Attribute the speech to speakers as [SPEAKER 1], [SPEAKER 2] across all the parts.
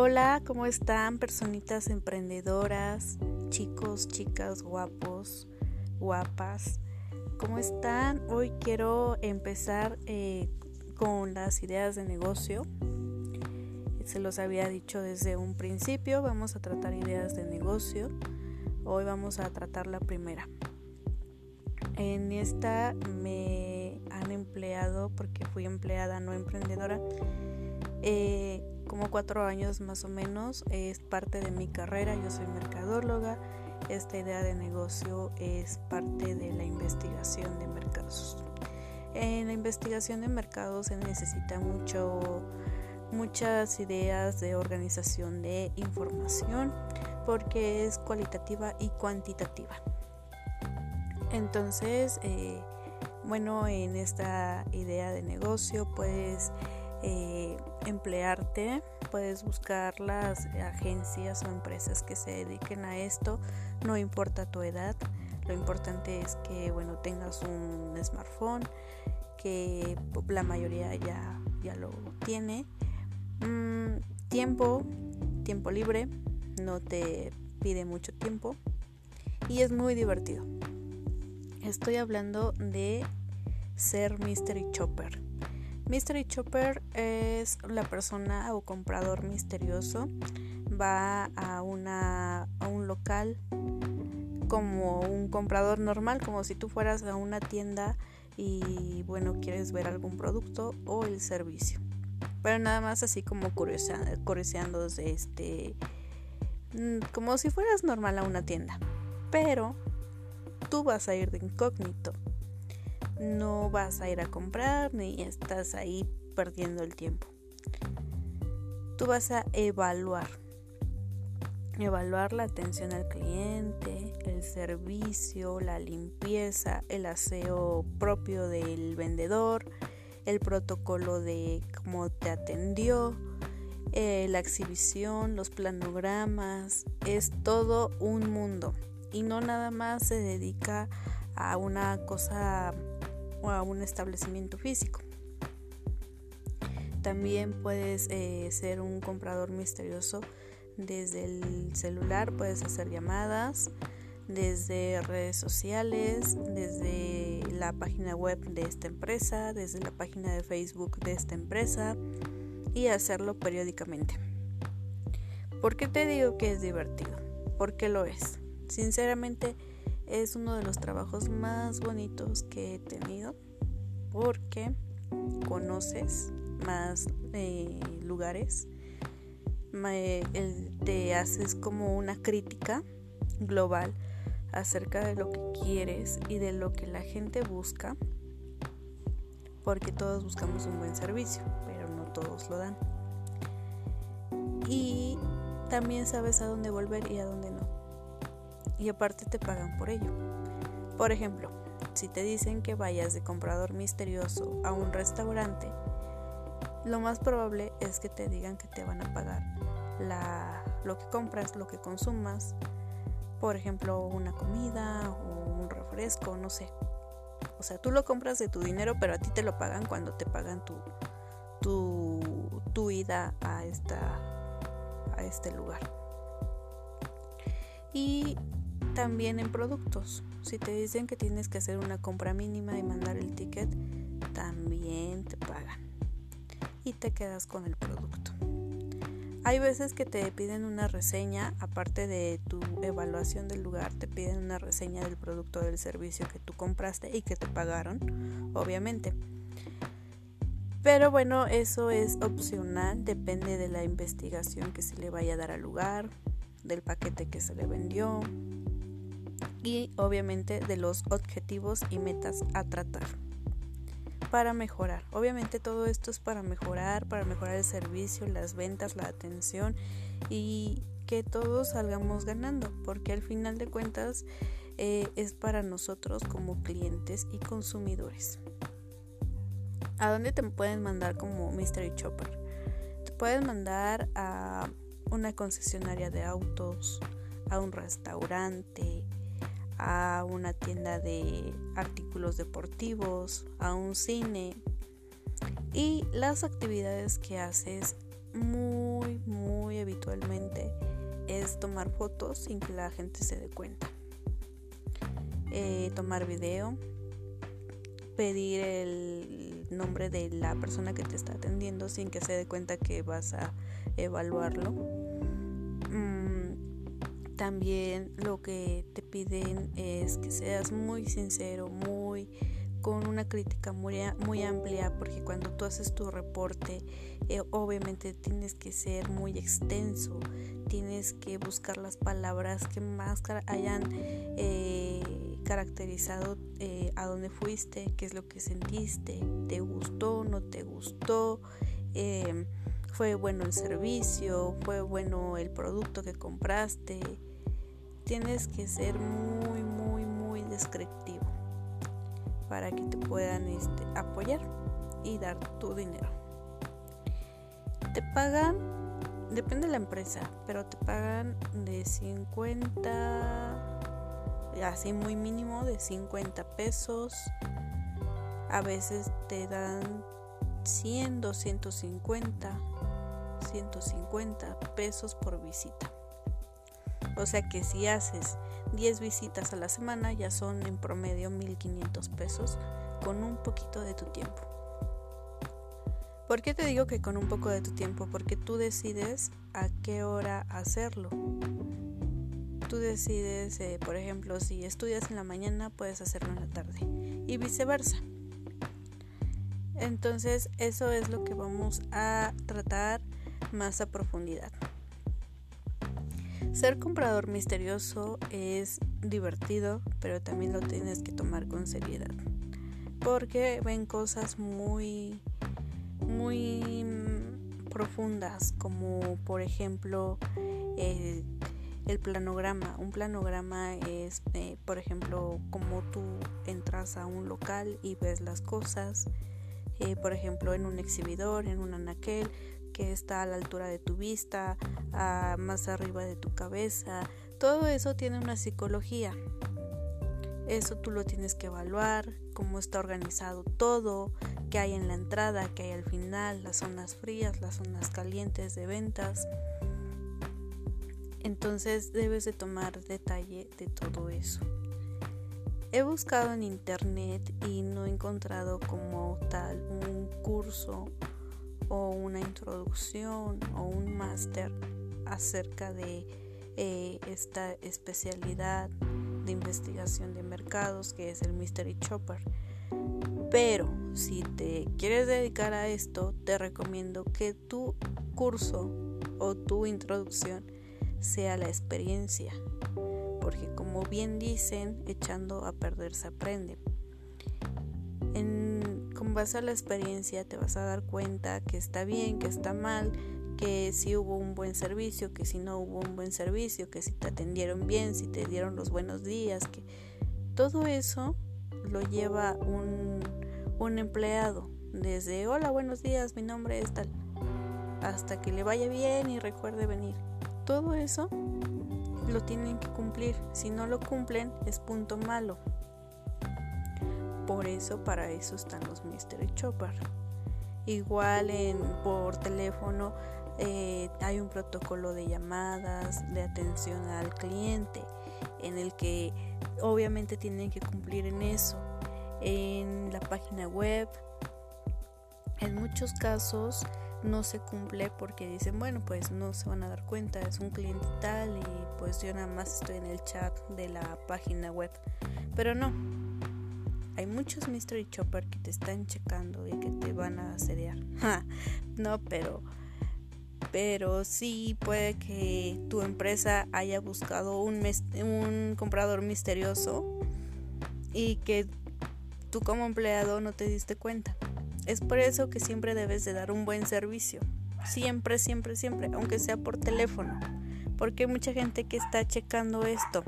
[SPEAKER 1] Hola, ¿cómo están personitas emprendedoras, chicos, chicas, guapos, guapas? ¿Cómo están? Hoy quiero empezar eh, con las ideas de negocio. Se los había dicho desde un principio, vamos a tratar ideas de negocio. Hoy vamos a tratar la primera. En esta me han empleado, porque fui empleada, no emprendedora, eh, como cuatro años más o menos. Es parte de mi carrera, yo soy mercadóloga. Esta idea de negocio es parte de la investigación de mercados. En la investigación de mercados se necesita mucho, muchas ideas de organización de información porque es cualitativa y cuantitativa. Entonces, eh, bueno, en esta idea de negocio puedes eh, emplearte, puedes buscar las agencias o empresas que se dediquen a esto, no importa tu edad, lo importante es que bueno tengas un smartphone, que la mayoría ya, ya lo tiene. Mm, tiempo, tiempo libre, no te pide mucho tiempo y es muy divertido. Estoy hablando de ser Mystery Chopper. Mystery Chopper es la persona o comprador misterioso. Va a, una, a un local como un comprador normal, como si tú fueras a una tienda y bueno, quieres ver algún producto o el servicio. Pero nada más así como curioseando desde este mm, como si fueras normal a una tienda. Pero tú vas a ir de incógnito no vas a ir a comprar ni estás ahí perdiendo el tiempo. Tú vas a evaluar. Evaluar la atención al cliente, el servicio, la limpieza, el aseo propio del vendedor, el protocolo de cómo te atendió, eh, la exhibición, los planogramas. Es todo un mundo y no nada más se dedica a una cosa o a un establecimiento físico. También puedes eh, ser un comprador misterioso desde el celular, puedes hacer llamadas, desde redes sociales, desde la página web de esta empresa, desde la página de Facebook de esta empresa y hacerlo periódicamente. ¿Por qué te digo que es divertido? Porque lo es. Sinceramente, es uno de los trabajos más bonitos que he tenido porque conoces más eh, lugares, te haces como una crítica global acerca de lo que quieres y de lo que la gente busca, porque todos buscamos un buen servicio, pero no todos lo dan. Y también sabes a dónde volver y a dónde no y aparte te pagan por ello. Por ejemplo, si te dicen que vayas de comprador misterioso a un restaurante, lo más probable es que te digan que te van a pagar la, lo que compras, lo que consumas, por ejemplo, una comida o un refresco, no sé. O sea, tú lo compras de tu dinero, pero a ti te lo pagan cuando te pagan tu, tu, tu ida a, esta, a este lugar. Y también en productos. Si te dicen que tienes que hacer una compra mínima y mandar el ticket, también te pagan. Y te quedas con el producto. Hay veces que te piden una reseña, aparte de tu evaluación del lugar, te piden una reseña del producto o del servicio que tú compraste y que te pagaron, obviamente. Pero bueno, eso es opcional, depende de la investigación que se le vaya a dar al lugar, del paquete que se le vendió, y obviamente de los objetivos y metas a tratar para mejorar. Obviamente todo esto es para mejorar, para mejorar el servicio, las ventas, la atención y que todos salgamos ganando, porque al final de cuentas eh, es para nosotros como clientes y consumidores. ¿A dónde te pueden mandar como Mystery Chopper? Te pueden mandar a una concesionaria de autos, a un restaurante, a una tienda de artículos deportivos, a un cine y las actividades que haces muy muy, habitualmente es tomar fotos sin que la gente se dé cuenta. Eh, tomar video, pedir el nombre de la persona que te está atendiendo sin que se dé cuenta que vas a evaluarlo. También lo que te piden es que seas muy sincero, muy con una crítica muy, muy amplia porque cuando tú haces tu reporte eh, obviamente tienes que ser muy extenso, tienes que buscar las palabras que más hayan eh, caracterizado eh, a dónde fuiste, qué es lo que sentiste, te gustó, no te gustó, em, fue bueno el servicio, fue bueno el producto que compraste. Tienes que ser muy, muy, muy descriptivo para que te puedan este, apoyar y dar tu dinero. Te pagan, depende de la empresa, pero te pagan de 50, así muy mínimo, de 50 pesos. A veces te dan 100, 250, 150 pesos por visita. O sea que si haces 10 visitas a la semana ya son en promedio 1500 pesos con un poquito de tu tiempo. ¿Por qué te digo que con un poco de tu tiempo? Porque tú decides a qué hora hacerlo. Tú decides, eh, por ejemplo, si estudias en la mañana, puedes hacerlo en la tarde y viceversa. Entonces, eso es lo que vamos a tratar más a profundidad. Ser comprador misterioso es divertido, pero también lo tienes que tomar con seriedad. Porque ven cosas muy, muy profundas, como por ejemplo el, planograma. Un planograma es, eh, por ejemplo, como tú entras a un local y ves las cosas. Eh, por ejemplo, en un exhibidor, en un anaquel, que está a la altura de tu vista, más arriba de tu cabeza. Todo eso tiene una psicología. Eso tú lo tienes que evaluar, cómo está organizado todo, qué hay en la entrada, qué hay al final, las zonas frías, las zonas calientes de ventas. Entonces debes de tomar detalle de todo eso. He buscado en internet y no he encontrado como tal un curso o una introducción o un máster acerca de eh, esta especialidad de investigación de mercados que es el Mystery Chopper. Pero si te quieres dedicar a esto, te recomiendo que tu curso o tu introducción sea la experiencia. Porque como bien dicen, echando a perder se aprende. Base a la experiencia te vas a dar cuenta que está bien, que está mal, que si hubo un buen servicio, que si no hubo un buen servicio, que si te atendieron bien, si te dieron los buenos días, que todo eso lo lleva un, un empleado. Desde hola, buenos días, mi nombre es tal, hasta que le vaya bien y recuerde venir. Todo eso lo tienen que cumplir. Si no lo cumplen, es punto malo. Por eso, para eso están los Mystery Chopper. Igual en, por teléfono eh, hay un protocolo de llamadas, de atención al cliente, en el que obviamente tienen que cumplir en eso. En la página web, en muchos casos no se cumple porque dicen, bueno, pues no se van a dar cuenta, es un cliente tal y pues yo nada más estoy en el chat de la página web. Pero no, hay muchos mystery chopper que te están checando y que te van a asediar. no, pero pero sí puede que tu empresa haya buscado un, un comprador misterioso y que tú como empleado no te diste cuenta. Es por eso que siempre debes de dar un buen servicio. Siempre, siempre, siempre, aunque sea por teléfono. Porque hay mucha gente que está checando esto.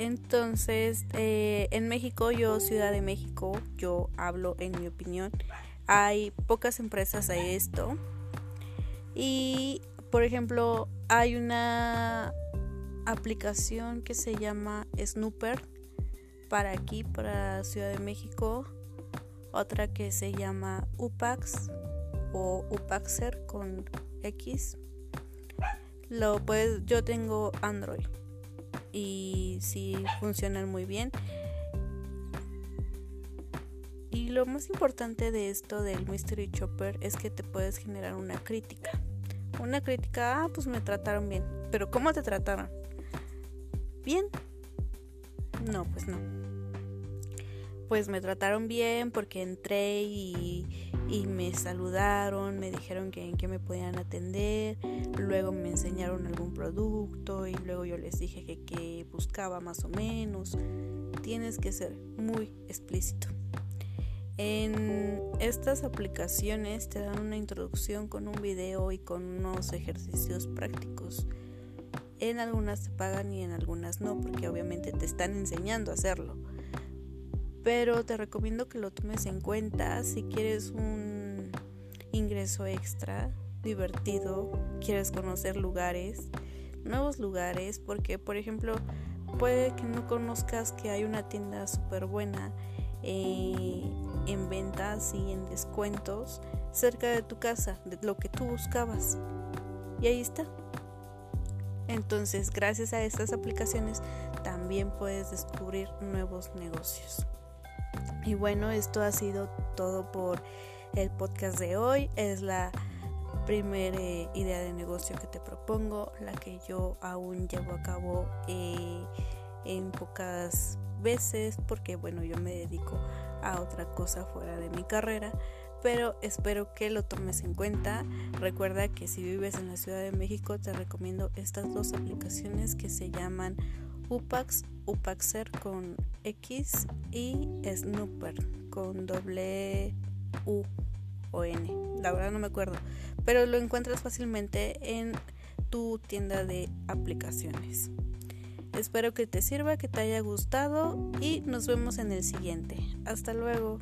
[SPEAKER 1] Entonces, eh, en México, yo, Ciudad de México, yo hablo en mi opinión, hay pocas empresas a esto. Y, por ejemplo, hay una aplicación que se llama Snooper para aquí, para Ciudad de México. Otra que se llama UPAX o Upaxer con X. Lo puedes, yo tengo Android y sí funcionan muy bien. Y lo más importante de esto del Mystery Chopper es que te puedes generar una crítica. Una crítica, ah, pues me trataron bien. Pero ¿cómo te trataron? ¿Bien? No, pues no. Pues me trataron bien porque entré y, me saludaron, me dijeron que en qué me podían atender, luego me enseñaron algún producto y luego yo les dije que, que buscaba más o menos. Tienes que ser muy explícito. En estas aplicaciones te dan una introducción con un video y con unos ejercicios prácticos. En algunas te pagan y en algunas no, porque obviamente te están enseñando a hacerlo. Pero te recomiendo que lo tomes en cuenta si quieres un ingreso extra, divertido, quieres conocer lugares, nuevos lugares, porque por ejemplo puede que no conozcas que hay una tienda súper buena eh, en ventas y en descuentos cerca de tu casa, de lo que tú buscabas. Y ahí está. Entonces, gracias a estas aplicaciones también puedes descubrir nuevos negocios. Y bueno, esto ha sido todo por el podcast de hoy. Es la primera eh, idea de negocio que te propongo, la que yo aún llevo a cabo eh, en pocas veces porque bueno yo me dedico a otra cosa fuera de mi carrera pero espero que lo tomes en cuenta recuerda que si vives en la Ciudad de México te recomiendo estas dos aplicaciones que se llaman Upax Upaxer con X y Snooper con doble U o N la verdad no me acuerdo pero lo encuentras fácilmente en tu tienda de aplicaciones Espero que te sirva, que te haya gustado y nos vemos en el siguiente. Hasta luego.